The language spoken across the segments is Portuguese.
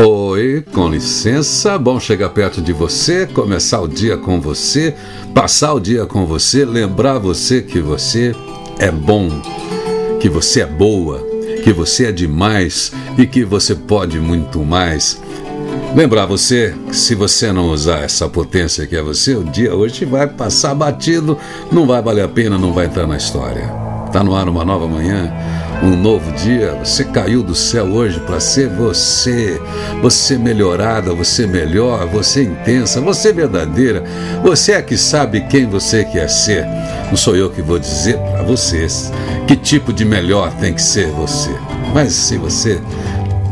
Oi, com licença, bom chegar perto de você, começar o dia com você, passar o dia com você, lembrar você que você é bom, que você é boa, que você é demais e que você pode muito mais. Lembrar você que se você não usar essa potência que é você, o dia hoje vai passar batido, não vai valer a pena, não vai entrar na história. Tá no ar uma nova manhã um novo dia. Você caiu do céu hoje para ser você. Você melhorada, você melhor, você intensa, você verdadeira. Você é que sabe quem você quer ser. Não sou eu que vou dizer para vocês que tipo de melhor tem que ser você. Mas se você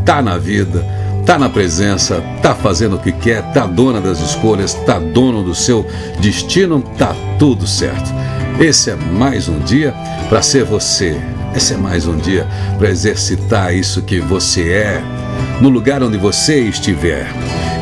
tá na vida, tá na presença, tá fazendo o que quer, tá dona das escolhas, tá dono do seu destino, tá tudo certo. Esse é mais um dia para ser você esse é mais um dia para exercitar isso que você é, no lugar onde você estiver.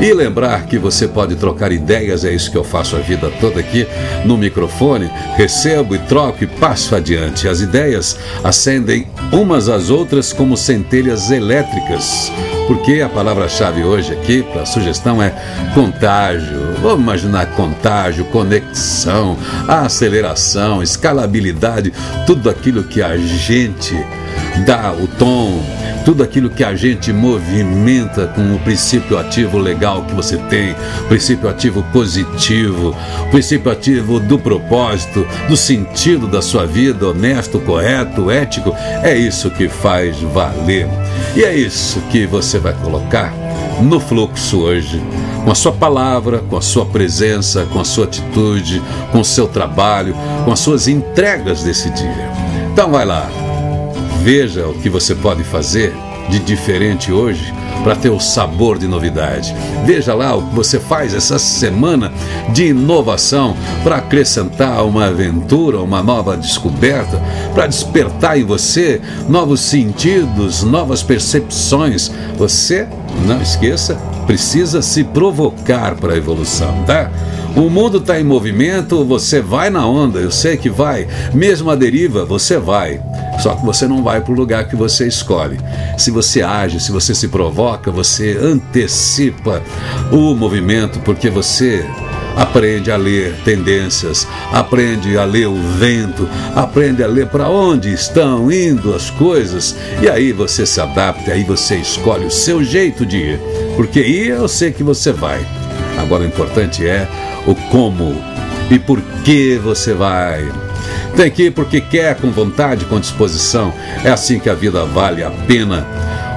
E lembrar que você pode trocar ideias, é isso que eu faço a vida toda aqui no microfone. Recebo e troco e passo adiante. As ideias acendem umas às outras como centelhas elétricas. Porque a palavra-chave hoje aqui para a sugestão é contágio. Vamos imaginar contágio, conexão, aceleração, escalabilidade, tudo aquilo que a gente dá o tom, tudo aquilo que a gente movimenta com o princípio ativo legal que você tem, princípio ativo positivo, princípio ativo do propósito, do sentido da sua vida, honesto, correto, ético, é isso que faz valer. E é isso que você vai colocar no fluxo hoje, com a sua palavra, com a sua presença, com a sua atitude, com o seu trabalho, com as suas entregas desse dia. Então vai lá, Veja o que você pode fazer de diferente hoje para ter o sabor de novidade. Veja lá o que você faz essa semana de inovação para acrescentar uma aventura, uma nova descoberta, para despertar em você novos sentidos, novas percepções. Você, não esqueça, precisa se provocar para a evolução, tá? O mundo está em movimento, você vai na onda, eu sei que vai. Mesmo a deriva, você vai. Só que você não vai para o lugar que você escolhe. Se você age, se você se provoca, você antecipa o movimento, porque você aprende a ler tendências, aprende a ler o vento, aprende a ler para onde estão indo as coisas, e aí você se adapta, aí você escolhe o seu jeito de ir, porque ir eu sei que você vai. Agora o importante é o como e por que você vai. Tem que ir porque quer, com vontade, com disposição. É assim que a vida vale a pena.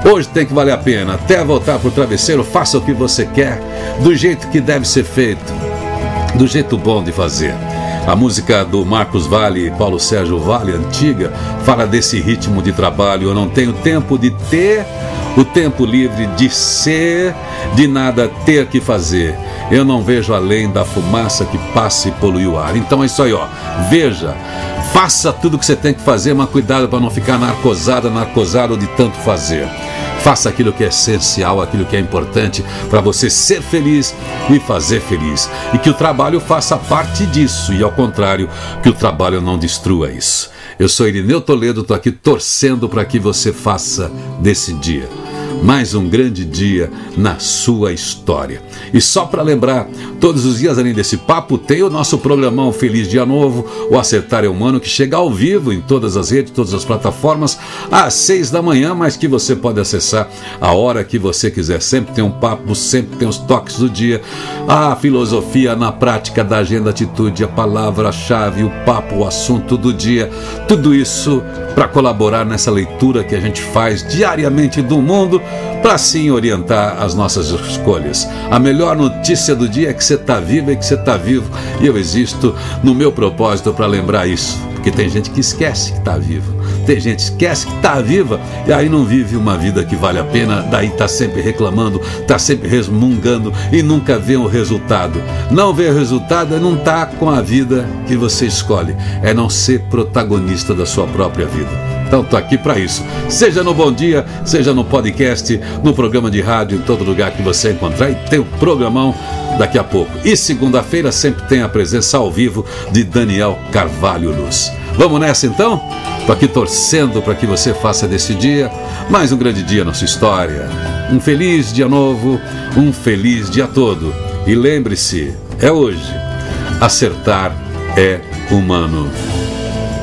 Hoje tem que valer a pena. Até voltar para o travesseiro, faça o que você quer, do jeito que deve ser feito, do jeito bom de fazer. A música do Marcos Vale e Paulo Sérgio Vale, antiga, fala desse ritmo de trabalho. Eu não tenho tempo de ter o tempo livre de ser, de nada ter que fazer. Eu não vejo além da fumaça que passa e polui o ar. Então é isso aí, ó. Veja, faça tudo o que você tem que fazer, mas cuidado para não ficar narcosada, narcosado de tanto fazer. Faça aquilo que é essencial, aquilo que é importante para você ser feliz e fazer feliz. E que o trabalho faça parte disso, e ao contrário, que o trabalho não destrua isso. Eu sou Irineu Toledo, estou aqui torcendo para que você faça desse dia mais um grande dia na sua história. E só para lembrar, todos os dias além desse papo tem o nosso programão Feliz Dia Novo, o Acertar é Humano, que chega ao vivo em todas as redes, todas as plataformas, às seis da manhã, mas que você pode acessar a hora que você quiser. Sempre tem um papo, sempre tem os toques do dia, a filosofia na prática da agenda atitude, a palavra-chave, o papo, o assunto do dia, tudo isso para colaborar nessa leitura que a gente faz diariamente do mundo para assim orientar as nossas escolhas. A melhor notícia do dia é que você está vivo e que você está vivo. E eu existo no meu propósito para lembrar isso. Porque tem gente que esquece que está vivo. Tem gente que esquece que está viva e aí não vive uma vida que vale a pena, daí está sempre reclamando, está sempre resmungando e nunca vê o resultado. Não vê o resultado é não estar tá com a vida que você escolhe, é não ser protagonista da sua própria vida. Então tô aqui para isso. Seja no Bom Dia, seja no podcast, no programa de rádio, em todo lugar que você encontrar e tem o programão daqui a pouco. E segunda-feira sempre tem a presença ao vivo de Daniel Carvalho Luz. Vamos nessa então? Estou aqui torcendo para que você faça desse dia mais um grande dia na sua história. Um feliz dia novo, um feliz dia todo. E lembre-se, é hoje. Acertar é humano.